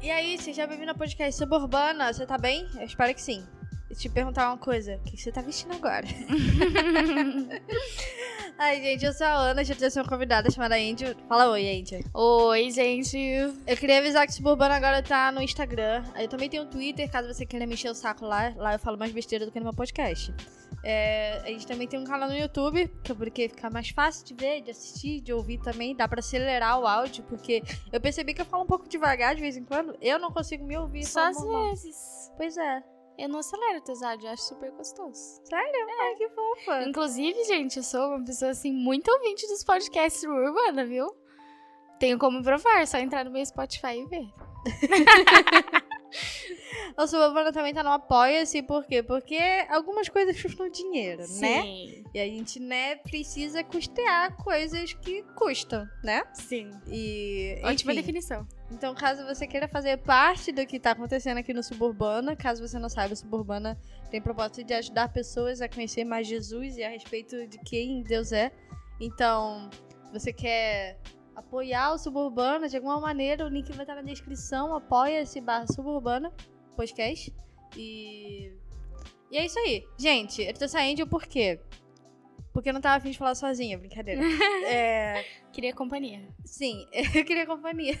E aí, seja bem-vindo ao podcast Suburbana. Você tá bem? Eu espero que sim. E te perguntar uma coisa: o que você tá vestindo agora? Ai, gente, eu sou a Ana, já trouxe uma convidada chamada Angel. Fala oi, Angel. Oi, gente. Eu queria avisar que o Suburbana agora tá no Instagram. Eu também tenho um Twitter, caso você queira mexer o saco lá. Lá eu falo mais besteira do que no meu podcast. É, a gente também tem um canal no YouTube, que é porque fica mais fácil de ver, de assistir, de ouvir também. Dá pra acelerar o áudio, porque eu percebi que eu falo um pouco devagar de vez em quando. Eu não consigo me ouvir. Só às normal. vezes. Pois é. Eu não acelero áudios, eu acho super gostoso. Sério? Ai, que fofa. Inclusive, gente, eu sou uma pessoa, assim, muito ouvinte dos podcasts urbana, viu? Tenho como provar, é só entrar no meu Spotify e ver. O Suburbana também tá no Apoia-se, por quê? Porque algumas coisas custam dinheiro, né? Sim. E a gente, né, precisa custear coisas que custam, né? Sim. E. Ótima enfim. definição. Então, caso você queira fazer parte do que tá acontecendo aqui no Suburbana, caso você não saiba, o Suburbana tem propósito de ajudar pessoas a conhecer mais Jesus e a respeito de quem Deus é. Então, você quer apoiar o Suburbana de alguma maneira, o link vai estar na descrição, apoia-se barra Suburbana podcast. E... E é isso aí. Gente, eu tô saindo por quê? Porque eu não tava afim de falar sozinha, brincadeira. é... Queria companhia. Sim, eu queria companhia.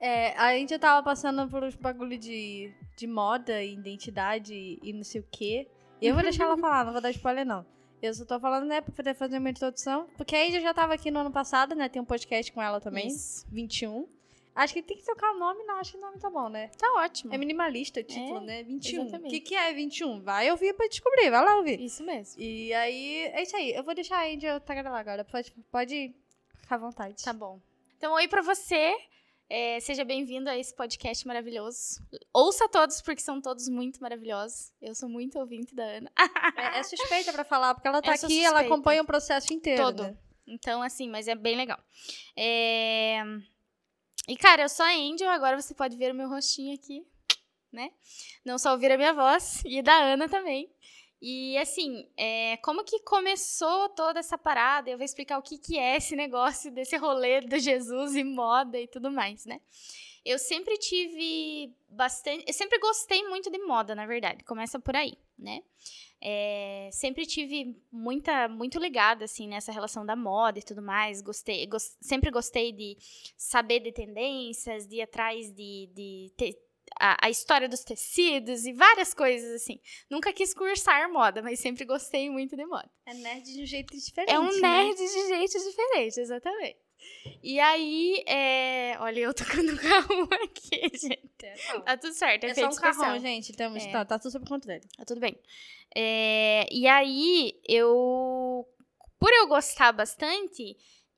É, a gente tava passando por uns bagulho de, de moda e identidade e não sei o quê. E eu vou deixar ela falar, não vou dar spoiler, não. Eu só tô falando, né, pra poder fazer uma introdução. Porque a Índia já tava aqui no ano passado, né? Tem um podcast com ela também, Isso. 21. Acho que tem que trocar o nome, não. Acho que o nome tá bom, né? Tá ótimo. É minimalista o título, É, né? 21. O que, que é 21? Vai ouvir pra descobrir, vai lá ouvir. Isso mesmo. E aí, é isso aí. Eu vou deixar a Índia tagarelar agora. Pode, pode ficar à vontade. Tá bom. Então, oi pra você. É, seja bem-vindo a esse podcast maravilhoso. Ouça todos, porque são todos muito maravilhosos. Eu sou muito ouvinte da Ana. É, é suspeita pra falar, porque ela tá Eu aqui ela acompanha o processo inteiro. Todo. né? Então, assim, mas é bem legal. É... E, cara, eu sou a Angel, agora você pode ver o meu rostinho aqui, né? Não só ouvir a minha voz, e da Ana também. E, assim, é, como que começou toda essa parada? Eu vou explicar o que, que é esse negócio desse rolê do Jesus e moda e tudo mais, né? Eu sempre tive bastante. Eu sempre gostei muito de moda, na verdade. Começa por aí, né? É, sempre tive muita, muito ligada, assim, nessa relação da moda e tudo mais. Gostei, gos- sempre gostei de saber de tendências, de ir atrás de, de te- a, a história dos tecidos e várias coisas, assim. Nunca quis cursar moda, mas sempre gostei muito de moda. É nerd de um jeito diferente. É um né? nerd de jeito diferente, exatamente. E aí, é... olha, eu tocando o carro aqui, gente. Tá tudo certo, é, É só efeito um carrão, especial. gente. Temos, É. tá, tá tudo sob controle. Tá tudo bem. É, e aí, eu. Por eu gostar bastante,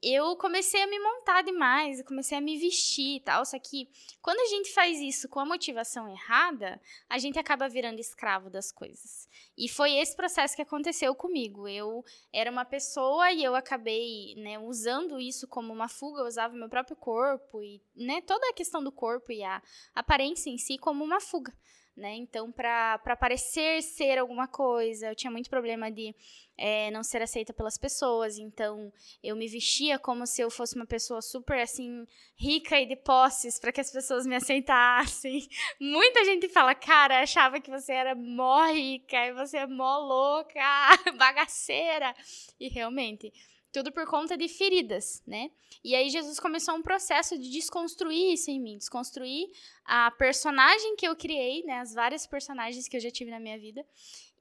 eu comecei a me montar demais, eu comecei a me vestir e tal. Só que quando a gente faz isso com a motivação errada, a gente acaba virando escravo das coisas. E foi esse processo que aconteceu comigo. Eu era uma pessoa e eu acabei né, usando isso como uma fuga, eu usava meu próprio corpo e né, toda a questão do corpo e a aparência em si como uma fuga né? Então, para parecer ser alguma coisa, eu tinha muito problema de eh, não ser aceita pelas pessoas. Então, eu me vestia como se eu fosse uma pessoa super assim rica e de posses para que as pessoas me aceitassem. Muita gente fala, cara, achava que você era mó rica e você é mó louca, bagaceira. E realmente, tudo por conta de feridas, né? E aí Jesus começou um processo de desconstruir isso em mim, desconstruir a personagem que eu criei, né, as várias personagens que eu já tive na minha vida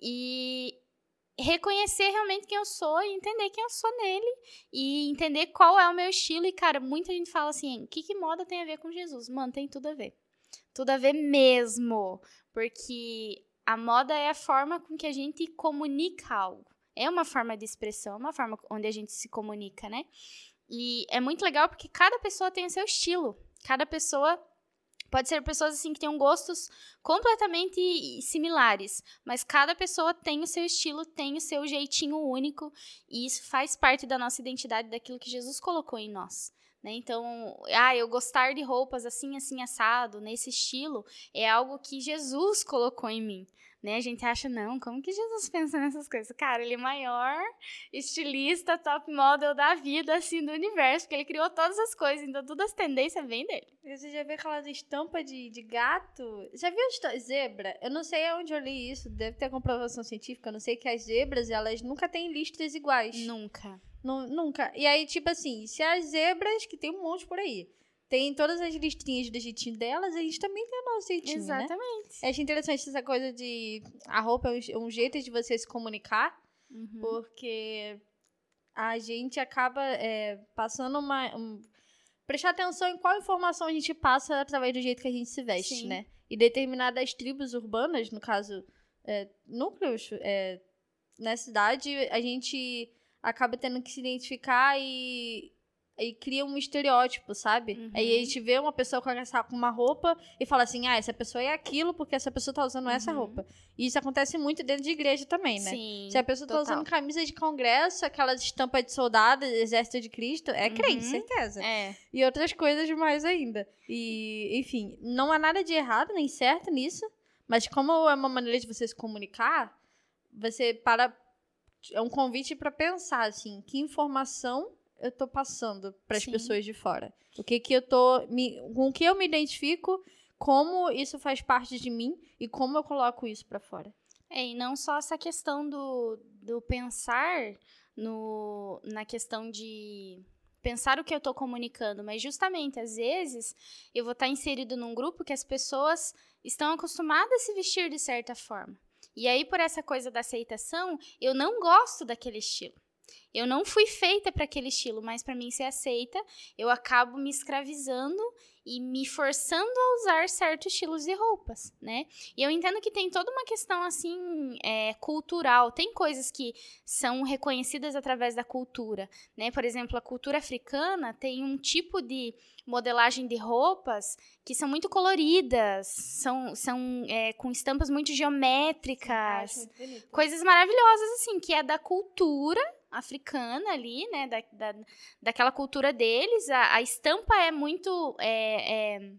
e reconhecer realmente quem eu sou e entender quem eu sou nele e entender qual é o meu estilo e cara, muita gente fala assim, o que que moda tem a ver com Jesus? Mano, tem tudo a ver. Tudo a ver mesmo, porque a moda é a forma com que a gente comunica algo. É uma forma de expressão, é uma forma onde a gente se comunica, né? E é muito legal porque cada pessoa tem o seu estilo. Cada pessoa pode ser pessoas assim que tenham gostos completamente similares, mas cada pessoa tem o seu estilo, tem o seu jeitinho único, e isso faz parte da nossa identidade, daquilo que Jesus colocou em nós. né? Então, ah, eu gostar de roupas assim, assim, assado, nesse estilo, é algo que Jesus colocou em mim, né? A gente acha, não, como que Jesus pensa nessas coisas? Cara, ele é maior estilista, top model da vida, assim, do universo, porque ele criou todas as coisas, então todas as tendências vêm dele. Você já viu aquela estampa de, de gato? Já viu a zebra? Eu não sei onde eu li isso, deve ter comprovação científica, eu não sei que as zebras, elas nunca têm listras iguais. Nunca. nunca. E aí, tipo assim, se as zebras, que tem um monte por aí, tem todas as listrinhas do jeitinho delas, a gente também tem o nosso jeitinho, né? Exatamente. Né? Acho interessante essa coisa de... A roupa é um, jeito de você se comunicar, uhum. porque a gente acaba é, passando uma... Um, prestar atenção em qual informação a gente passa através do jeito que a gente se veste, Sim. né? E determinadas tribos urbanas, no caso, é, núcleos, é, na cidade, a gente acaba tendo que se identificar e e cria um estereótipo, sabe? Uhum. Aí a gente vê uma pessoa com uma roupa e fala assim: ah, essa pessoa é aquilo porque essa pessoa tá usando uhum. essa roupa. E isso acontece muito dentro de igreja também, né? Sim. Se a pessoa total. tá usando camisa de congresso, aquelas estampas de soldado, exército de Cristo, é uhum. crente, certeza. É. E outras coisas mais ainda. E, enfim, não há nada de errado nem certo nisso, mas como é uma maneira de você se comunicar, você para. É um convite para pensar, assim, que informação eu tô passando para as pessoas de fora? O que que eu tô me, com o que eu me identifico? Como isso faz parte de mim e como eu coloco isso para fora? É, e não só essa questão do, do pensar no, na questão de pensar o que eu estou comunicando, mas justamente às vezes eu vou estar tá inserido num grupo que as pessoas estão acostumadas a se vestir de certa forma. E aí, por essa coisa da aceitação, eu não gosto daquele estilo. Eu não fui feita para aquele estilo, mas para mim ser aceita, eu acabo me escravizando e me forçando a usar certos estilos de roupas, né? E eu entendo que tem toda uma questão assim é, cultural. Tem coisas que são reconhecidas através da cultura, né? Por exemplo, a cultura africana tem um tipo de modelagem de roupas que são muito coloridas, são, são é, com estampas muito geométricas, muito coisas maravilhosas assim que é da cultura africana ali, né, da, da, daquela cultura deles, a, a estampa é muito é, é,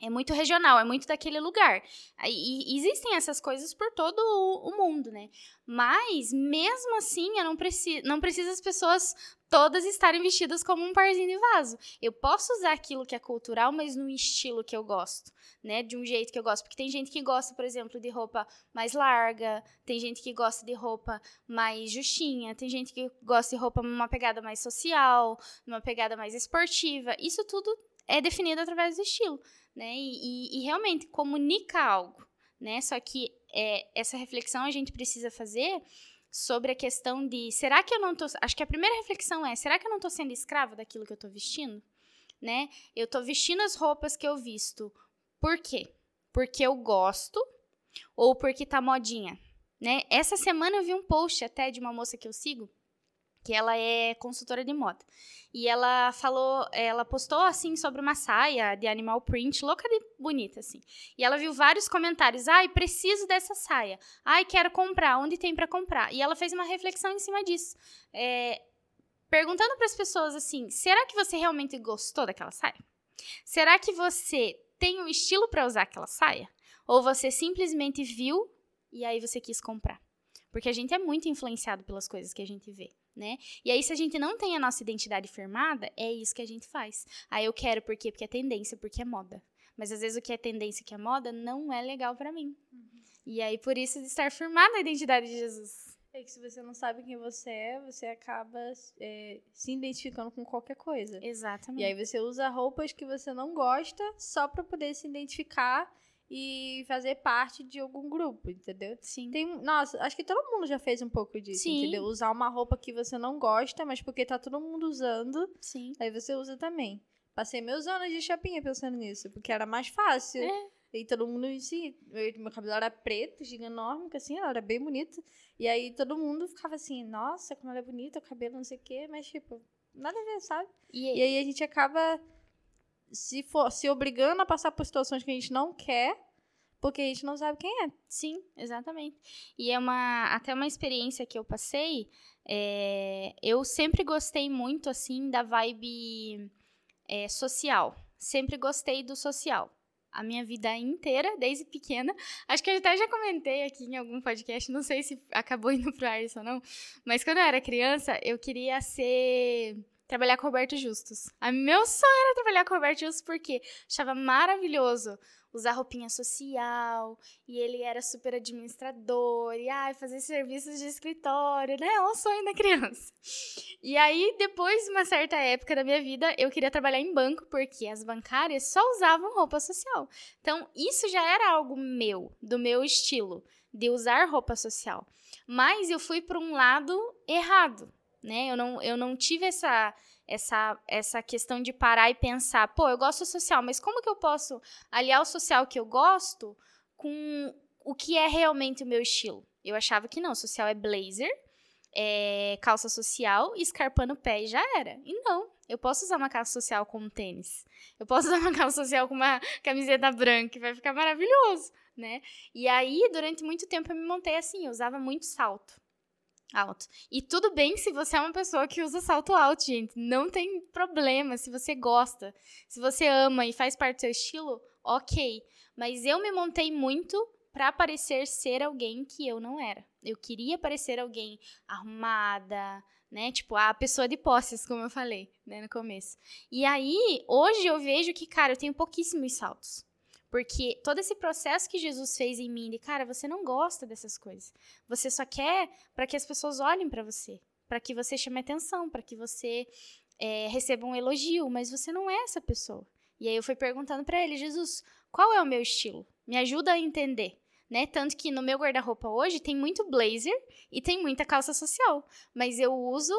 é, muito regional, é muito daquele lugar. E, existem essas coisas por todo o, mundo, né? Mas, mesmo assim, eu não, preci não preciso as pessoas todas estarem vestidas como um parzinho de vaso. Eu posso usar aquilo que é cultural, mas no estilo que eu gosto, né? De um jeito que eu gosto. Porque tem gente que gosta, por exemplo, de roupa mais larga, tem gente que gosta de roupa mais justinha, tem gente que gosta de roupa numa pegada mais social, numa pegada mais esportiva. Isso tudo é definido através do estilo, né? E, e, e realmente comunica algo, né? Só que é, essa reflexão a gente precisa fazer sobre a questão de será que eu não tô. Acho que a primeira reflexão é: será que eu não tô sendo escrava daquilo que eu tô vestindo? Né? Eu tô vestindo as roupas que eu visto. Por quê? Porque eu gosto ou porque tá modinha, né? Essa semana eu vi um post até de uma moça que eu sigo que ela é consultora de moda. E ela falou, ela postou assim sobre uma saia de animal print, louca de bonita assim. E ela viu vários comentários: "Ai, preciso dessa saia. Ai, quero comprar. Onde tem para comprar?". E ela fez uma reflexão em cima disso. É, perguntando para as pessoas assim: "Será que você realmente gostou daquela saia? Será que você tem o um estilo para usar aquela saia? Ou você simplesmente viu e aí você quis comprar?" Porque a gente é muito influenciado pelas coisas que a gente vê né? E aí, se a gente não tem a nossa identidade firmada, é isso que a gente faz. Aí eu quero por quê? Porque é tendência, porque é moda. Mas às vezes o que é tendência, que é moda, não é legal para mim. Uhum. E aí, por isso, de estar firmada a identidade de Jesus. É que se você não sabe quem você é, você acaba é, se identificando com qualquer coisa. Exatamente. E aí você usa roupas que você não gosta só para poder se identificar e fazer parte de algum grupo, entendeu? Sim. Tem, nossa, acho que todo mundo já fez um pouco disso, Sim. entendeu? Usar uma roupa que você não gosta, mas porque tá todo mundo usando, Sim. aí você usa também. Passei meus anos de chapinha pensando nisso, porque era mais fácil. É. E todo mundo, assim, meu cabelo era preto, gigantômico, assim, ela era bem bonita. E aí todo mundo ficava assim, nossa, como ela é bonita, o cabelo não sei o quê, mas tipo, nada a ver, sabe? E aí, e aí a gente acaba se, for, se obrigando a passar por situações que a gente não quer, porque a gente não sabe quem é. Sim, exatamente. E é uma até uma experiência que eu passei. É, eu sempre gostei muito assim da vibe é, social. Sempre gostei do social. A minha vida inteira, desde pequena. Acho que eu até já comentei aqui em algum podcast, não sei se acabou indo pro ar isso ou não. Mas quando eu era criança, eu queria ser trabalhar com Roberto Justus. A meu sonho era trabalhar com Roberto Justus porque achava maravilhoso usar roupinha social, e ele era super administrador, e ai, fazer serviços de escritório, né? É um sonho da criança. E aí, depois de uma certa época da minha vida, eu queria trabalhar em banco, porque as bancárias só usavam roupa social. Então, isso já era algo meu, do meu estilo, de usar roupa social. Mas eu fui para um lado errado, né? Eu não, eu não tive essa essa, essa questão de parar e pensar, pô, eu gosto social, mas como que eu posso aliar o social que eu gosto com o que é realmente o meu estilo? Eu achava que não, social é blazer, é calça social e escarpa no pé e já era. E não, eu posso usar uma calça social com um tênis. Eu posso usar uma calça social com uma camiseta branca, vai ficar maravilhoso, né? E aí, durante muito tempo eu me montei assim, eu usava muito salto alto. E tudo bem se você é uma pessoa que usa salto alto, gente. Não tem problema se você gosta. Se você ama e faz parte do seu estilo, ok. Mas eu me montei muito para parecer ser alguém que eu não era. Eu queria parecer alguém arrumada, né? Tipo, a pessoa de posses, como eu falei, né, no começo. E aí, hoje eu vejo que, cara, eu tenho pouquíssimos saltos. Porque todo esse processo que Jesus fez em mim, de cara, você não gosta dessas coisas. Você só quer para que as pessoas olhem para você, para que você chame atenção, para que você é, receba um elogio, mas você não é essa pessoa. E aí eu fui perguntando para ele, Jesus, qual é o meu estilo? Me ajuda a entender. Né? Tanto que no meu guarda-roupa hoje tem muito blazer e tem muita calça social, mas eu uso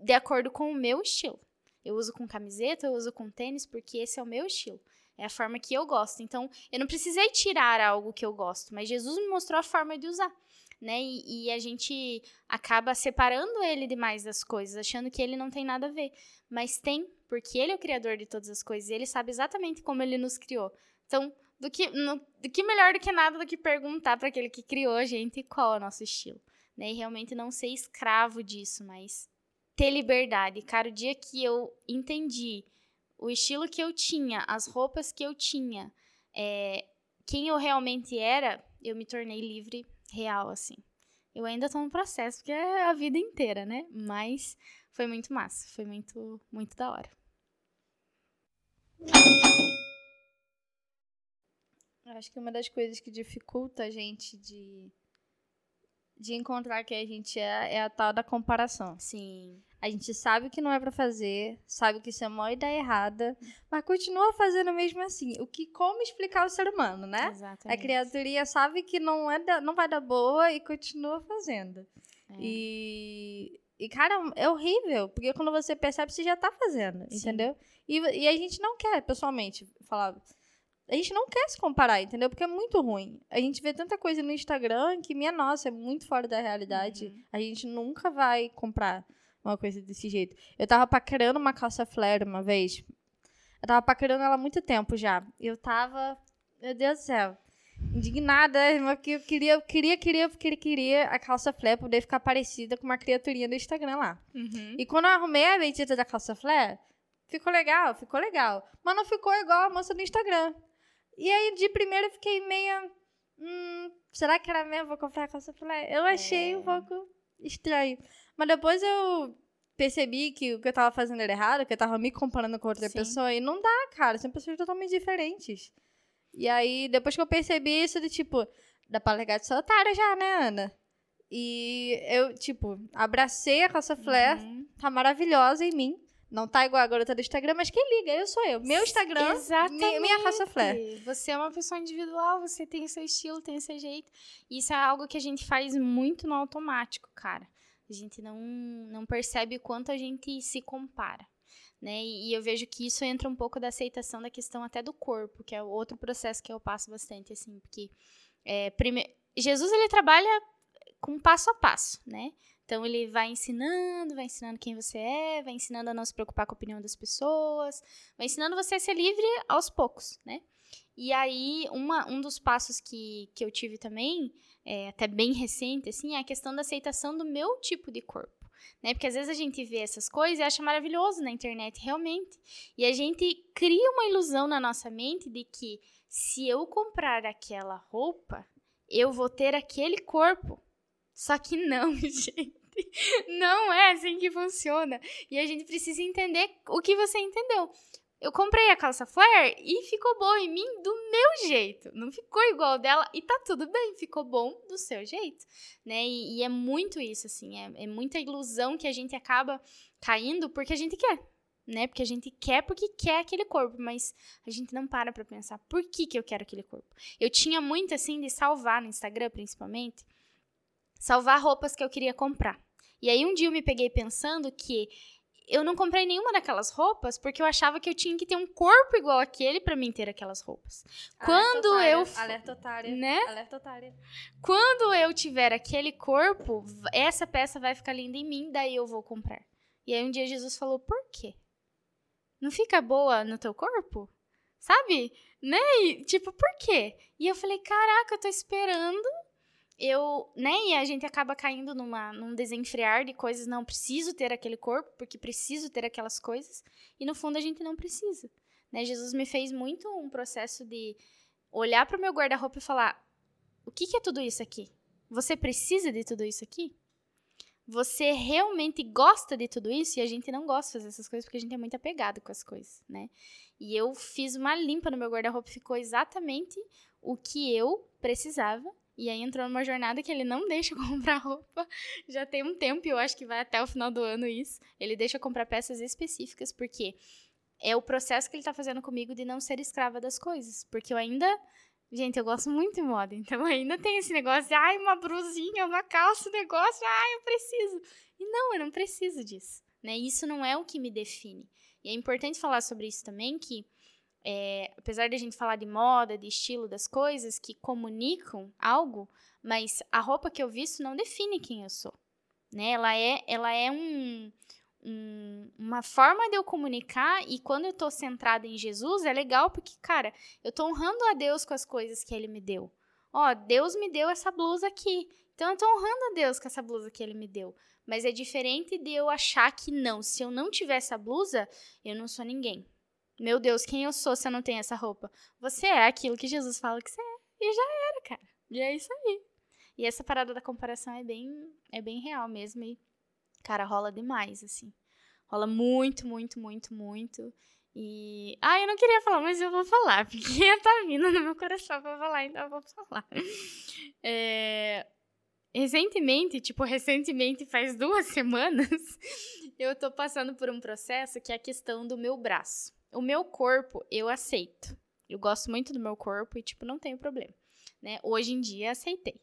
de acordo com o meu estilo. Eu uso com camiseta, eu uso com tênis, porque esse é o meu estilo. É a forma que eu gosto. Então, eu não precisei tirar algo que eu gosto, mas Jesus me mostrou a forma de usar. Né? E, e, a gente acaba separando ele demais das coisas, achando que ele não tem nada a ver. Mas tem, porque ele é o criador de todas as coisas, e ele sabe exatamente como ele nos criou. Então, do que, no, do que melhor do que nada do que perguntar para aquele que criou a gente qual é o nosso estilo. Né? E realmente não ser escravo disso, mas ter liberdade. Cara, o dia que eu entendi o estilo que eu tinha, as roupas que eu tinha, é, quem eu realmente era, eu me tornei livre real, assim. Eu ainda tô no processo, porque é a vida inteira, né? Mas foi muito massa, foi muito, muito da hora. Eu acho que uma das coisas que dificulta a gente de, de encontrar quem a gente é é a tal da comparação. Sim. A gente sabe o que não é para fazer, sabe que isso é uma ideia errada, mas continua fazendo mesmo assim. O que como explicar o ser humano, né? Exatamente. A criaturinha sabe que não é da, não vai dar boa e continua fazendo. É. E e cara, é horrível, porque quando você percebe você já tá fazendo, Sim. entendeu? E, e a gente não quer, pessoalmente, falar a gente não quer se comparar, entendeu? Porque é muito ruim. A gente vê tanta coisa no Instagram que, minha nossa, é muito fora da realidade. Uhum. A gente nunca vai comprar uma coisa desse jeito. Eu tava paquerando uma calça flare uma vez. Eu tava paquerando ela há muito tempo já. E eu tava, meu Deus do céu, indignada, que eu queria, queria, queria, queria, queria a calça flare poder ficar parecida com uma criaturinha do Instagram lá. Uhum. E quando eu arrumei a bendita da calça flare, ficou legal, ficou legal. Mas não ficou igual a moça do Instagram. E aí, de primeira, eu fiquei meio... Hum, será que era mesmo? Vou comprar a calça flare? Eu achei é. um pouco estranho. Mas depois eu percebi que o que eu tava fazendo era errado, que eu tava me comparando com outra Sim. pessoa. E não dá, cara. São pessoas totalmente diferentes. E aí, depois que eu percebi isso, de tipo, dá pra largar de ser otária já, né, Ana? E eu, tipo, abracei a calça flare, uhum. tá maravilhosa em mim. Não tá igual a garota do Instagram, mas quem liga? Eu sou eu. Meu Instagram, Exatamente. minha calça flare. Você é uma pessoa individual, você tem o seu estilo, tem o seu jeito. Isso é algo que a gente faz muito no automático, cara. A gente não, não percebe o quanto a gente se compara. Né? E, eu vejo que isso entra um pouco da aceitação da questão até do corpo, que é outro processo que eu passo bastante, assim, porque é, prime... Jesus ele trabalha com passo a passo, né? Então ele vai ensinando, vai ensinando quem você é, vai ensinando a não se preocupar com a opinião das pessoas, vai ensinando você a ser livre aos poucos, né? E aí, uma, um dos passos que, que eu tive também, é, até bem recente, assim, é a questão da aceitação do meu tipo de corpo. né? Porque às vezes a gente vê essas coisas e acha maravilhoso na internet, realmente. E a gente cria uma ilusão na nossa mente de que se eu comprar aquela roupa, eu vou ter aquele corpo. Só que não, gente. Não é assim que funciona. E a gente precisa entender o que você entendeu. Eu comprei a calça flare e ficou boa em mim do meu jeito. Não ficou igual dela e tá tudo bem, ficou bom do seu jeito, né? E, e é muito isso, assim, é, é muita ilusão que a gente acaba caindo porque a gente quer, né? Porque a gente quer porque quer aquele corpo, mas a gente não para pra pensar por que, que eu quero aquele corpo. Eu tinha muito, assim, de salvar no Instagram, principalmente, salvar roupas que eu queria comprar. E aí um dia eu me peguei pensando que eu não comprei nenhuma daquelas roupas porque eu achava que eu tinha que ter um corpo igual aquele para mim ter aquelas roupas. Quando otária, eu alerta otária, né? Alerta otária. Quando eu tiver aquele corpo, essa peça vai ficar linda em mim, daí eu vou comprar. E aí um dia Jesus falou: "Por quê? Não fica boa no teu corpo?" Sabe? Né? E, tipo, por quê? E eu falei: "Caraca, eu tô esperando eu, né, e a gente acaba caindo numa, num desenfrear de coisas, não preciso ter aquele corpo, porque preciso ter aquelas coisas, e no fundo a gente não precisa, né? Jesus me fez muito um processo de olhar para o meu guarda-roupa e falar: "O que que é tudo isso aqui? Você precisa de tudo isso aqui?" Você realmente gosta de tudo isso? E a gente não gosta de fazer essas coisas porque a gente é muito apegado com as coisas, né? E eu fiz uma limpa no meu guarda-roupa, ficou exatamente o que eu precisava e aí entrou numa jornada que ele não deixa comprar roupa. Já tem um tempo, e eu acho que vai até o final do ano isso. Ele deixa comprar peças específicas, porque é o processo que ele tá fazendo comigo de não ser escrava das coisas. Porque eu ainda. Gente, eu gosto muito de moda, então ainda tem esse negócio de, ai, uma brusinha, uma calça, um negócio, ai, eu preciso. E não, eu não preciso disso, né? Isso não é o que me define. E é importante falar sobre isso também, que é, apesar de a gente falar de moda, de estilo das coisas que comunicam algo, mas a roupa que eu visto não define quem eu sou. Né? Ela é, ela é um, um, uma forma de eu comunicar e quando eu tô centrada em Jesus é legal porque, cara, eu tô honrando a Deus com as coisas que Ele me deu. Ó, Deus me deu essa blusa aqui, então eu tô honrando a Deus com essa blusa que Ele me deu. Mas é diferente de eu achar que não, se eu não tiver essa blusa, eu não sou ninguém. Meu Deus, quem eu sou se eu não tenho essa roupa? Você é aquilo que Jesus fala que você é. E já era, cara. E é isso aí. E essa parada da comparação é bem, é bem real mesmo. E, cara, rola demais, assim. Rola muito, muito, muito, muito. E. Ah, eu não queria falar, mas eu vou falar, porque tá vindo no meu coração pra falar, então eu vou falar. É... Recentemente, tipo, recentemente, faz duas semanas, eu tô passando por um processo que é a questão do meu braço. O meu corpo, eu aceito. Eu gosto muito do meu corpo e, tipo, não tenho problema. Né? Hoje em dia, aceitei.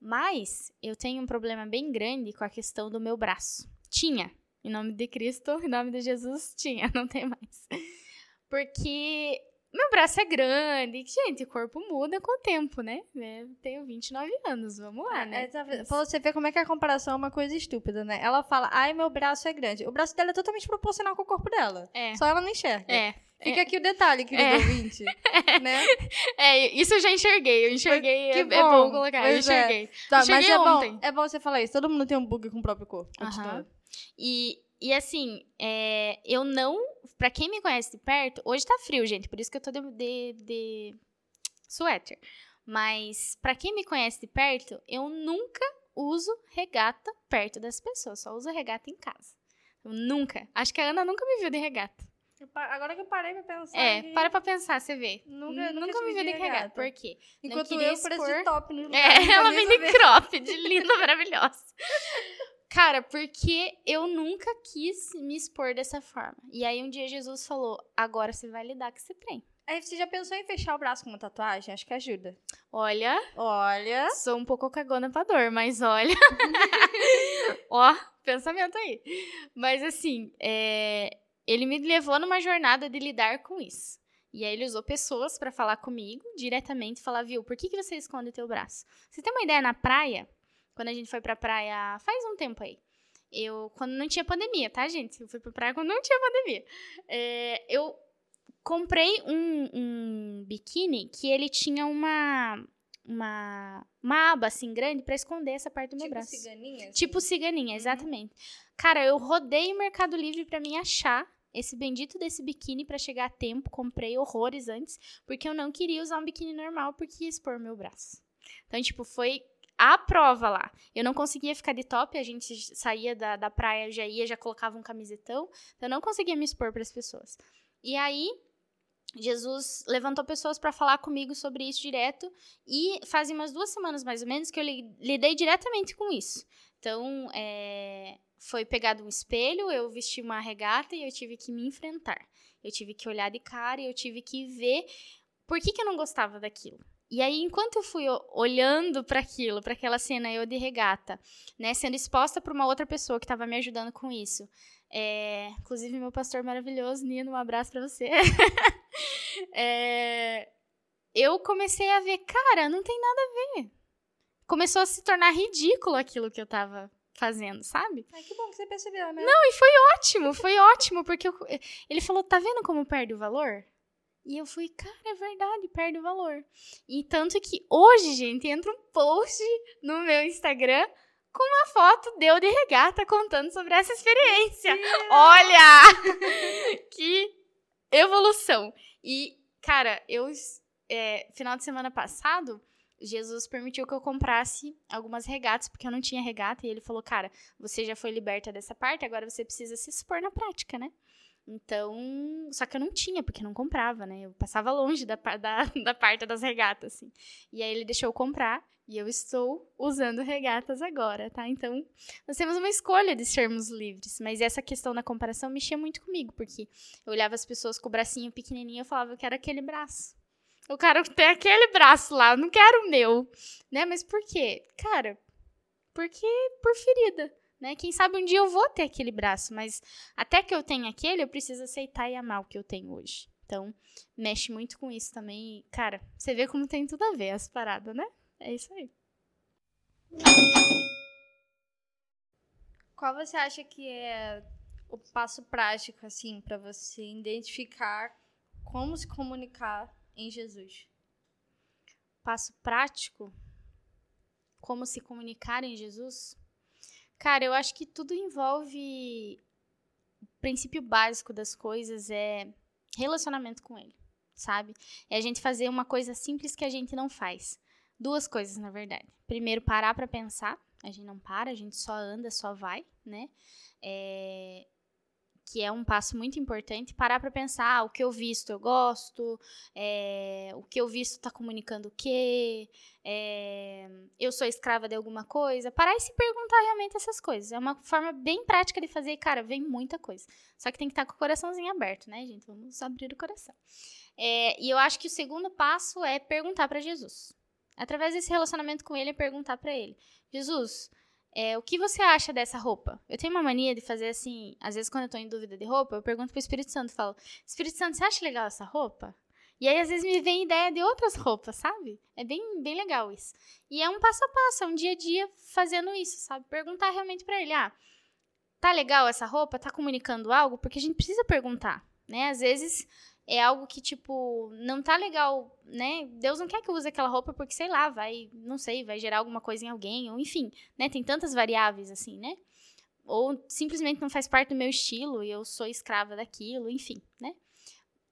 Mas eu tenho um problema bem grande com a questão do meu braço. Tinha. Em nome de Cristo, em nome de Jesus, tinha. Não tem mais. Porque meu braço é grande. Gente, o corpo muda com o tempo, né? Eu tenho 29 anos, vamos lá, É, né? é, tá pra você ver como é que a comparação é uma coisa estúpida, né? Ela fala, ai, meu braço é grande. O braço dela é totalmente proporcional com o corpo dela. É. Só ela não enxerga. É. Fica aqui o detalhe, querido É. ouvinte. né? É, isso eu já enxerguei. Eu enxerguei. Que é, é bom. bom colocar. Eu Pois é. enxerguei. Tá, mas cheguei é ontem. bom, é bom você falar isso. Todo mundo tem um bug com o próprio corpo. Aham. Continua. E, e assim, é, eu não. Pra quem me conhece de perto, hoje tá frio, gente, por isso que eu tô de, de, de suéter. Mas pra quem me conhece de perto, eu nunca uso regata perto das pessoas, só uso regata em casa. Eu nunca. Acho que a Ana nunca me viu de regata. Agora que eu parei pra pensar. É, aqui, para pra pensar, você vê. Nunca, nunca, nunca, me viu de regata. Por quê? não Enquanto eu preço expor- de top no lugar. É, ela vem de crop, de linda, maravilhosa. Cara, porque eu nunca quis me expor dessa forma. E aí um dia Jesus falou: agora você vai lidar com esse trem. Aí você já pensou em fechar o braço com uma tatuagem? Acho que ajuda. Olha, Olha. sou um pouco cagona pra dor, mas olha. Ó, pensamento aí. Mas assim, é, ele me levou numa jornada de lidar com isso. E aí ele usou pessoas pra falar comigo diretamente, falar, viu, por que, que você esconde teu braço? Você tem uma ideia na praia? Quando a gente foi pra praia faz um tempo aí. Eu, quando não tinha pandemia, tá, gente? Eu fui pra praia quando não tinha pandemia. É, eu comprei um, um biquíni que ele tinha uma, uma, uma aba assim grande pra esconder essa parte do meu Tipo braço. ciganinha? assim? Tipo ciganinha, exatamente. Cara, eu rodei o Mercado Livre para me achar esse bendito desse biquíni para chegar a tempo. Comprei horrores antes, porque eu não queria usar um biquíni normal porque ia expor meu braço. Então, tipo, foi a prova lá. Eu não conseguia ficar de top, a gente saía da, da praia, já ia, já colocava um camisetão. Então, eu não conseguia me expor para as pessoas. E aí, Jesus levantou pessoas para falar comigo sobre isso direto e fazia umas duas semanas mais ou menos que eu lidei diretamente com isso. Então, é, foi pegado um espelho, eu vesti uma regata e eu tive que me enfrentar. Eu tive que olhar de cara e eu tive que ver por que, que eu não gostava daquilo. E aí, enquanto eu fui olhando para aquilo, para aquela cena eu de regata, né, sendo exposta para uma outra pessoa que estava me ajudando com isso, é, inclusive meu pastor maravilhoso, Nino, um abraço para você. é, eu comecei a ver, cara, não tem nada a ver. Começou a se tornar ridículo aquilo que eu estava fazendo, sabe? Ai, que bom que você percebeu, né? Não, e foi ótimo, foi ótimo, porque eu, ele falou, tá vendo como perde o valor? E eu fui, cara, é verdade, perde o valor. E tanto que hoje, gente, entra um post no meu Instagram com uma foto deu de regata contando sobre essa experiência. Yeah. Olha! que evolução. E, cara, eu, é, final de semana passado, Jesus permitiu que eu comprasse algumas regatas, porque eu não tinha regata, e ele falou, cara, você já foi liberta dessa parte, agora você precisa se expor na prática, né? Então, só que eu não tinha, porque não comprava, né? Eu passava longe da, da, da parte das regatas, assim. E aí ele deixou eu comprar, e eu estou usando regatas agora, tá? Então, nós temos uma escolha de sermos livres. Mas essa questão da comparação mexia muito comigo, porque eu olhava as pessoas com o bracinho pequenininho e eu falava, eu quero aquele braço. Eu quero ter aquele braço lá, eu não quero o meu. Né? Mas por quê? Cara, porque por ferida né? Quem sabe um dia eu vou ter aquele braço, mas até que eu tenha aquele, eu preciso aceitar e amar o que eu tenho hoje. Então, mexe muito com isso também. cara, você vê como tem tudo a ver as paradas, né? É isso aí. Qual você acha que é o passo prático, assim, para você identificar como se comunicar em Jesus? Passo prático? Como se comunicar em Jesus? Cara, eu acho que tudo envolve. O princípio básico das coisas é relacionamento com ele, sabe? É a gente fazer uma coisa simples que a gente não faz. Duas coisas, na verdade. Primeiro, parar para pensar. A gente não para, a gente só anda, só vai, né? É, que é um passo muito importante, parar para pensar ah, o que eu visto eu gosto, é, o que eu visto está comunicando o quê, é, eu sou escrava de alguma coisa, parar e se perguntar realmente essas coisas. É uma forma bem prática de fazer, e, cara, vem muita coisa. Só que tem que estar tá com o coraçãozinho aberto, né, gente? Vamos abrir o coração. É, e eu acho que o segundo passo é perguntar para Jesus. Através desse relacionamento com ele, é perguntar para ele: Jesus, é, o que você acha dessa roupa? Eu tenho uma mania de fazer assim, às vezes quando eu tô em dúvida de roupa, eu pergunto pro Espírito Santo, falo, Espírito Santo, você acha legal essa roupa? E aí, às vezes, me vem ideia de outras roupas, sabe? É bem, bem legal isso. E é um passo a passo, é um dia a dia fazendo isso, sabe? Perguntar realmente para ele, ah, tá legal essa roupa? Tá comunicando algo? Porque a gente precisa perguntar, né? Às vezes é algo que, tipo, não tá legal, né? Deus não quer que eu use aquela roupa porque, sei lá, vai, não sei, vai gerar alguma coisa em alguém, ou enfim, né? Tem tantas variáveis assim, né? Ou simplesmente não faz parte do meu estilo e eu sou escrava daquilo, enfim, né?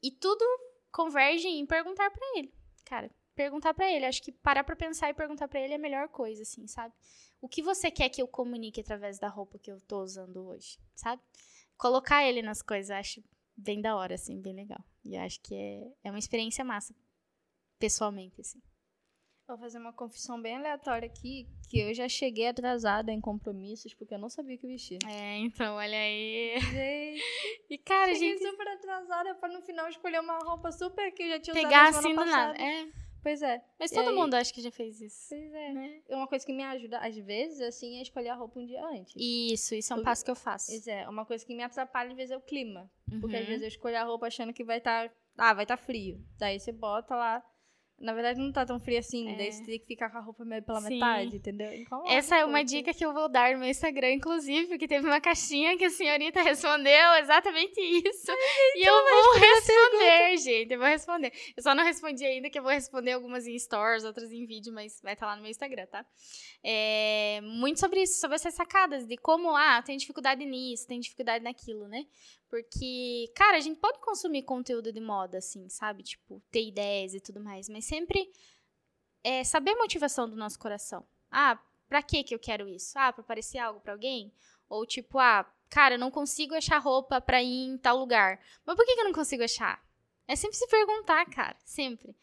E tudo converge em perguntar para ele. Cara, perguntar para ele. Acho que parar para pensar e perguntar para ele é a melhor coisa, assim, sabe? O que você quer que eu comunique através da roupa que eu tô usando hoje, sabe? Colocar ele nas coisas, acho bem da hora, assim, bem legal. E acho que é, é uma experiência massa, pessoalmente, assim. Vou fazer uma confissão bem aleatória aqui, que eu já cheguei atrasada em compromissos, porque eu não sabia o que vestir. É, então, olha aí. Gente. E, cara, cheguei gente... super atrasada pra no final escolher uma roupa super que eu já tinha Pegar usado assim do nada. É. Pois é. Mas todo aí... mundo acho que já fez isso. Pois é. Né? É uma coisa que me ajuda, às vezes, assim, é escolher a roupa um dia antes. Isso, isso é um passo que eu faço. Pois é. Uma coisa que me atrapalha, às vezes, é o clima. Uhum. Porque às vezes eu escolho a roupa achando que vai estar. Tá... Ah, vai estar tá frio. Daí você bota lá na verdade não tá tão frio assim, É. daí você teria que ficar com a roupa meio pela Sim. metade, entendeu? Incomoda Essa é um uma pouco. dica que eu vou dar no meu Instagram, inclusive, porque teve uma caixinha que a senhorita respondeu exatamente isso. e eu vou responder, gente. Eu vou responder. Eu só não respondi ainda, que eu vou responder algumas em stories, outras em vídeo, mas vai estar lá no meu Instagram, tá? É, muito sobre isso, sobre essas sacadas, de como, ah, tem dificuldade nisso, tem dificuldade naquilo, né? Porque, cara, a gente pode consumir conteúdo de moda, assim, sabe? Tipo, ter ideias e tudo mais, mas sempre é, saber a motivação do nosso coração. Ah, pra que que eu quero isso? Ah, pra parecer algo pra alguém? Ou tipo, ah, cara, eu não consigo achar roupa pra ir em tal lugar. Mas por que que eu não consigo achar? É sempre se perguntar, cara, sempre.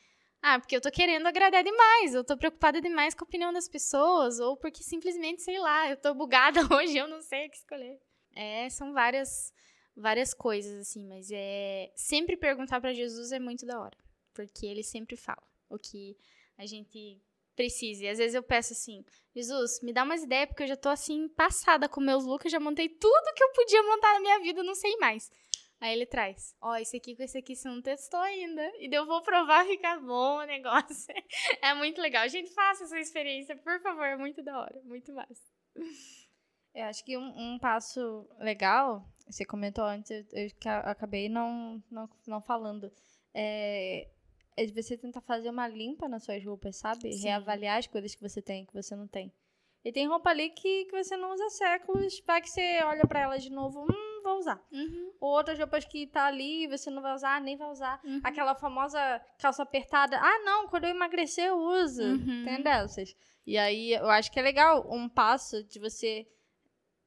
Ah, porque eu tô querendo agradar demais, eu tô preocupada demais com a opinião das pessoas, ou porque simplesmente, sei lá, eu tô bugada hoje, eu não sei o que escolher. É, são várias várias coisas assim, mas é sempre perguntar pra Jesus é muito da hora, porque ele sempre fala o que a gente precisa. E às vezes eu peço assim, Jesus, me dá umas ideias, porque eu já tô assim, passada com meus looks, já montei tudo que eu podia montar na minha vida, não sei mais. Aí ele traz, ó, esse aqui com esse aqui você não testou ainda. E eu vou provar, fica bom o negócio. É muito legal. Gente, faça essa experiência, por favor, é muito da hora, muito massa. Eu acho que um, um passo legal, você comentou antes, eu, eu ca- acabei não, não, não falando, é, é de você tentar fazer uma limpa nas suas roupas, sabe? Sim. Reavaliar as coisas que você tem e que você não tem. E tem roupa ali que, que você não usa há séculos, vai que você olha pra ela de novo, hum, vou usar. Uhum, Ou outras roupas que tá ali, você não vai usar, nem vai usar. uhum. Aquela famosa calça apertada. Ah, não, quando eu emagrecer eu uso. Uhum. Tem dessas. E aí eu acho que é legal um passo de você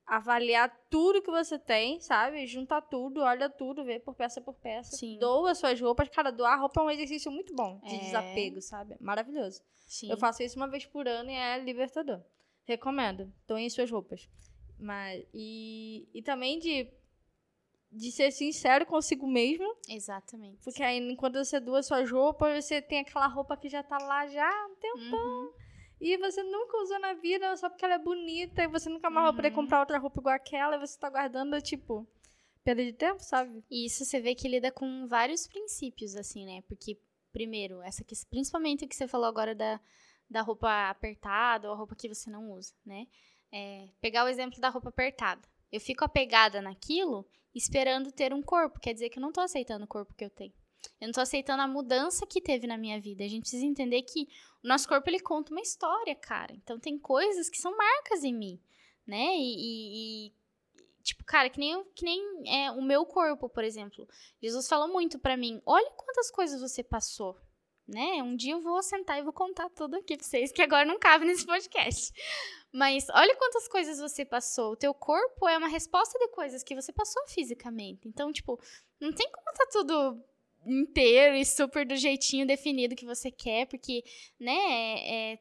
avaliar tudo que você tem, sabe? Juntar tudo, olha tudo, vê por peça por peça. Sim. Doa suas roupas. Cara, doar roupa é um exercício muito bom de É. desapego, sabe? Maravilhoso. Sim. Eu faço isso uma vez por ano e é libertador. Recomendo. Doem suas roupas. Mas, e, e também de, de ser sincero consigo mesmo. Exatamente. Porque aí, enquanto você doa suas roupas, você tem aquela roupa que já tá lá já há um tempo. Uhum. E você nunca usou na vida só porque ela é bonita. E você nunca mais vai poder Uhum. comprar outra roupa igual aquela. E você tá guardando, tipo, perda de tempo, sabe? E isso você vê que lida com vários princípios, assim, né? Porque, primeiro, essa aqui, principalmente o que você falou agora da, da roupa apertada ou a roupa que você não usa, né? É, pegar o exemplo da roupa apertada. Eu fico apegada naquilo esperando ter um corpo. Quer dizer que eu não tô aceitando o corpo que eu tenho. Eu não tô aceitando a mudança que teve na minha vida. A gente precisa entender que o nosso corpo, ele conta uma história, cara. Então, tem coisas que são marcas em mim, né? E, e- e, tipo, cara, que nem, que nem é, o meu corpo, por exemplo. Jesus falou muito pra mim: olha quantas coisas você passou. Né? Um dia eu vou sentar e vou contar tudo aqui pra vocês, que agora não cabe nesse podcast. Mas olha quantas coisas você passou. O teu corpo é uma resposta de coisas que você passou fisicamente. Então, tipo, não tem como tá tudo inteiro e super do jeitinho definido que você quer, porque, né, é- é-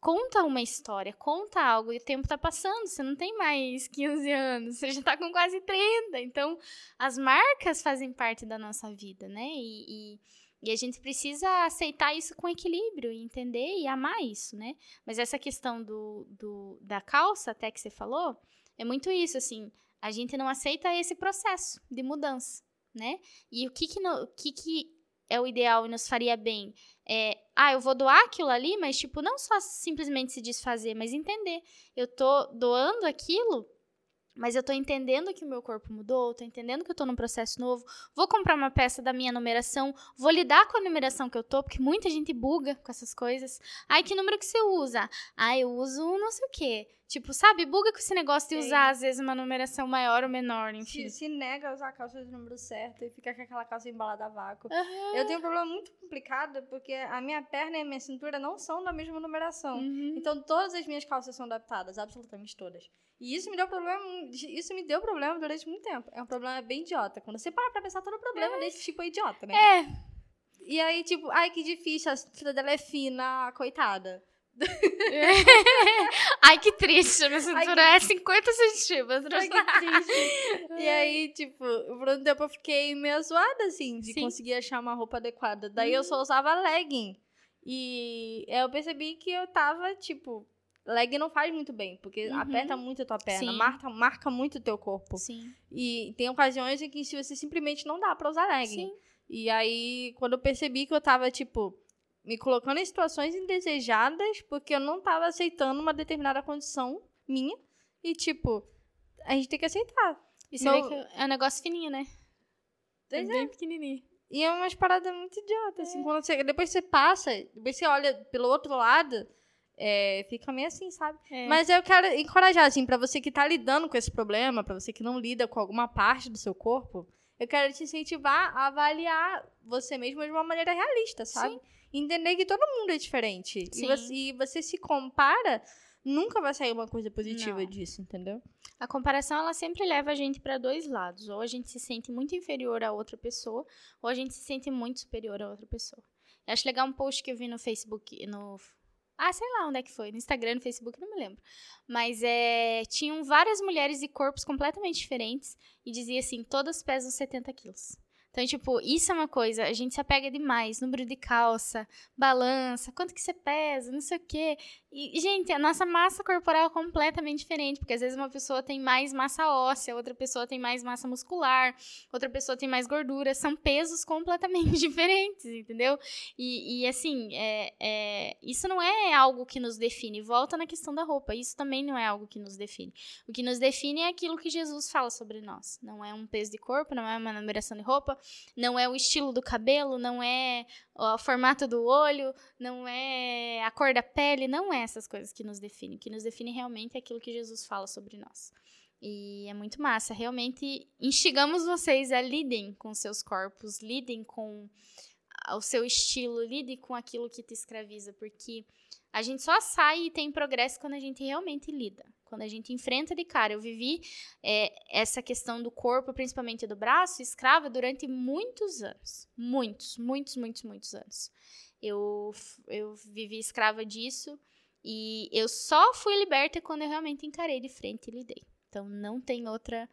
conta uma história, conta algo, e o tempo tá passando, você não tem mais 15 anos, você já tá com quase 30, então as marcas fazem parte da nossa vida, né, e, e, e a gente precisa aceitar isso com equilíbrio, entender e amar isso, né, mas essa questão do, do, da calça, até que você falou, é muito isso, assim, a gente não aceita esse processo de mudança, né, e o que que, no- o que, que é o ideal e nos faria bem? É, ah, eu vou doar aquilo ali, mas, tipo, não só simplesmente se desfazer, mas entender. Eu tô doando aquilo, mas eu tô entendendo que o meu corpo mudou, tô entendendo que eu tô num processo novo. Vou comprar uma peça da minha numeração, vou lidar com a numeração que eu tô, porque muita gente buga com essas coisas. Ai, que número que você usa? Ah, eu uso não sei o quê. Tipo, sabe, buga com esse negócio de Sim. usar, às vezes, uma numeração maior ou menor, enfim. Se, se nega a usar a calça do número certo e fica com aquela calça embalada a vácuo. Aham. Eu tenho um problema muito complicado porque a minha perna e a minha cintura não são da mesma numeração. Uhum. Então todas as minhas calças são adaptadas, absolutamente todas. E isso me deu problema, isso me deu problema durante muito tempo. É um problema bem idiota. Quando você para pra pensar, todo problema desse tipo é idiota, né? É, E aí, tipo, ai que difícil, a cintura dela é fina, coitada. Ai, que triste. Minha cintura é 50 centímetros. Ai, que triste. e aí, tipo, por um tempo eu fiquei meio zoada, assim, de Sim. conseguir achar uma roupa adequada. Daí eu só usava legging. E eu percebi que eu tava, tipo, legging não faz muito bem, porque Uhum. aperta muito a tua perna, Sim. marca, marca muito o teu corpo. Sim. E tem ocasiões em que você simplesmente não dá pra usar legging. Sim. E aí, quando eu percebi que eu tava, tipo, me colocando em situações indesejadas porque eu não tava aceitando uma determinada condição minha. E, tipo, a gente tem que aceitar. E você Não- vê que é um negócio fininho, né? É Pois é. bem pequenininho. E é umas paradas muito idiotas, assim. Quando você, depois você passa, depois você olha pelo outro lado, é, fica meio assim, sabe? É. Mas eu quero encorajar, assim, pra você que tá lidando com esse problema, pra você que não lida com alguma parte do seu corpo, eu quero te incentivar a avaliar você mesmo de uma maneira realista, sabe? Entender que todo mundo é diferente. E você, e você se compara, nunca vai sair uma coisa positiva Não. disso, entendeu? A comparação, ela sempre leva a gente para dois lados. Ou a gente se sente muito inferior a outra pessoa, ou a gente se sente muito superior a outra pessoa. Eu acho legal um post que eu vi no Facebook, no... Ah, sei lá onde é que foi, no Instagram, no Facebook, não me lembro. Mas é, tinham várias mulheres de corpos completamente diferentes e dizia assim, todas pesam 70 quilos. Então, tipo, isso é uma coisa, a gente se apega demais, número de calça, balança, quanto que você pesa, não sei o quê. E, gente, a nossa massa corporal é completamente diferente, porque às vezes uma pessoa tem mais massa óssea, outra pessoa tem mais massa muscular, outra pessoa tem mais gordura, são pesos completamente diferentes, entendeu? E, e, assim, é, é, isso não é algo que nos define. Volta na questão da roupa, isso também não é algo que nos define. O que nos define é aquilo que Jesus fala sobre nós. Não é um peso de corpo, não é uma numeração de roupa, não é o estilo do cabelo, não é o formato do olho, não é a cor da pele, não é essas coisas que nos definem. O que nos define realmente é aquilo que Jesus fala sobre nós. E é muito massa. Realmente instigamos vocês a lidem com seus corpos, lidem com o seu estilo, lidem com aquilo que te escraviza, porque a gente só sai e tem progresso quando a gente realmente lida, quando a gente enfrenta de cara. Eu vivi é, essa questão do corpo, principalmente do braço, escrava durante muitos anos. Muitos, muitos, muitos, muitos anos. Eu, eu vivi escrava disso e eu só fui liberta quando eu realmente encarei de frente e lidei. Então não tem outra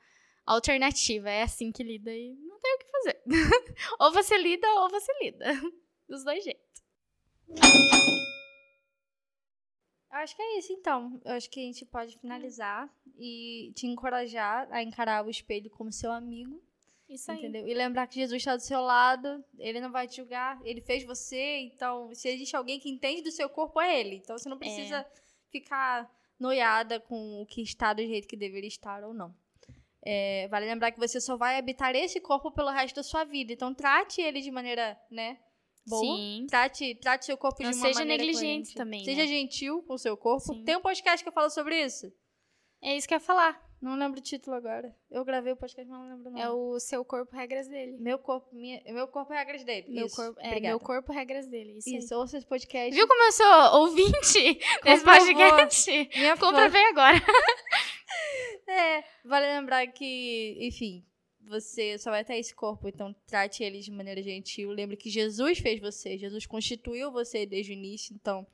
alternativa. É assim que lida e não tem o que fazer. ou você lida ou você lida. Dos dois jeitos. Acho que é isso, então. Eu acho que a gente pode finalizar e te encorajar a encarar o espelho como seu amigo, Isso aí. entendeu? E lembrar que Jesus está do seu lado, ele não vai te julgar, ele fez você, então se existe alguém que entende do seu corpo, é ele. Então você não precisa ficar noiada com o que está do jeito que deveria estar ou não. É, vale lembrar que você só vai habitar esse corpo pelo resto da sua vida. Então trate ele de maneira, né, boa. Sim. Trate, trate seu corpo Não de uma seja maneira negligente coerente. também, Seja né? gentil com o seu corpo. Sim. Tem um podcast que eu falo sobre isso. É isso que eu ia falar. Não lembro o título agora. Eu gravei o podcast, mas não lembro o nome. É o seu corpo, regras dele. Meu corpo, minha, meu corpo é regras dele. Meu Isso. corpo, é, Obrigada. meu corpo, regras dele. Isso, aí. Isso, ouça esse podcast. Viu como eu sou ouvinte desse podcast? Minha Compra bem agora. É, vale lembrar que, enfim, você só vai ter esse corpo, então trate ele de maneira gentil. Lembre que Jesus fez você, Jesus constituiu você desde o início, então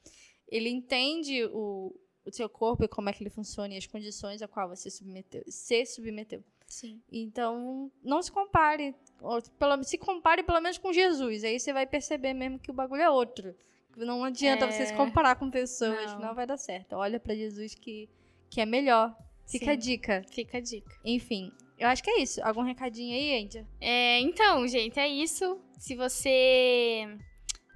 ele entende o, o seu corpo e como é que ele funciona e as condições a qual você submeteu, se submeteu. Sim. Então, não se compare, ou pelo, se compare pelo menos com Jesus, aí você vai perceber mesmo que o bagulho é outro. Não adianta É. você se comparar com pessoas, Não. não vai dar certo. Olha pra Jesus que, que é melhor. Fica a Sim. dica. Fica a dica. Enfim, eu acho que é isso. Algum recadinho aí, Andy? É, então, gente, é isso. Se você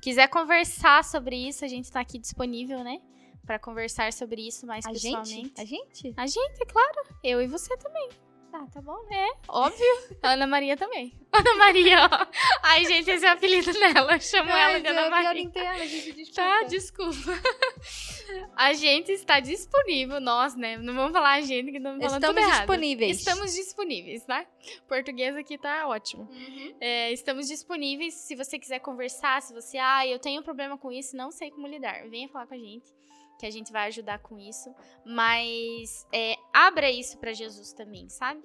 quiser conversar sobre isso, a gente tá aqui disponível, né? Pra conversar sobre isso mais A pessoalmente. gente? A gente? A gente, claro. Eu e você também. Ah, tá bom, né? Óbvio. A Ana Maria também. Ana Maria, ó. Ai, gente, esse é o apelido dela. Eu chamo ela de Ana eu Maria. entendo, gente, desculpa. Tá, desculpa. A gente está disponível, nós, né? Não vamos falar a gente, que não falando Estamos tudo errado. disponíveis. Estamos disponíveis, tá? Português aqui tá ótimo. Uhum. É, estamos disponíveis se você quiser conversar, se você, ah, eu tenho problema com isso, não sei como lidar. Venha falar com a gente, que a gente vai ajudar com isso. Mas é, abra isso pra Jesus também, sabe?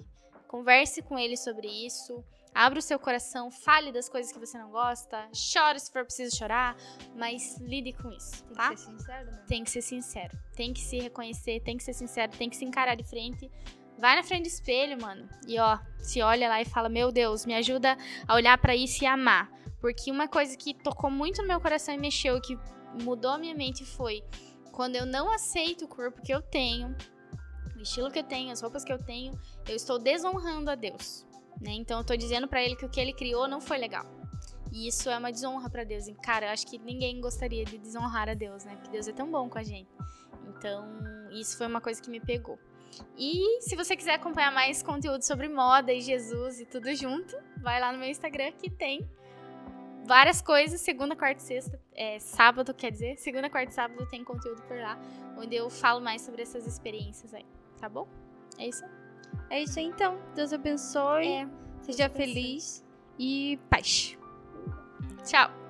Converse com ele sobre isso. Abra o seu coração, fale das coisas que você não gosta, chore se for preciso chorar, mas lide com isso, Tem tá? que ser sincero, né? Tem que ser sincero. Tem que se reconhecer, tem que ser sincero, tem que se encarar de frente. Vai na frente do espelho, mano. E ó, se olha lá e fala: Meu Deus, me ajuda a olhar pra isso e amar. Porque uma coisa que tocou muito no meu coração e mexeu, que mudou a minha mente foi quando eu não aceito o corpo que eu tenho, o estilo que eu tenho, as roupas que eu tenho, eu estou desonrando a Deus. Né? Então eu tô dizendo pra ele que o que ele criou não foi legal. E isso é uma desonra para Deus. E, cara, eu acho que ninguém gostaria de desonrar a Deus, né? Porque Deus é tão bom com a gente. Então, isso foi uma coisa que me pegou. E se você quiser acompanhar mais conteúdo sobre moda e Jesus e tudo junto, vai lá no meu Instagram que tem várias coisas. Segunda, quarta e sexta, é, sábado, quer dizer, segunda, quarta e sábado tem conteúdo por lá, onde eu falo mais sobre essas experiências aí, tá bom? É isso. É isso aí, então. Deus abençoe. É, seja feliz e paz. tchau.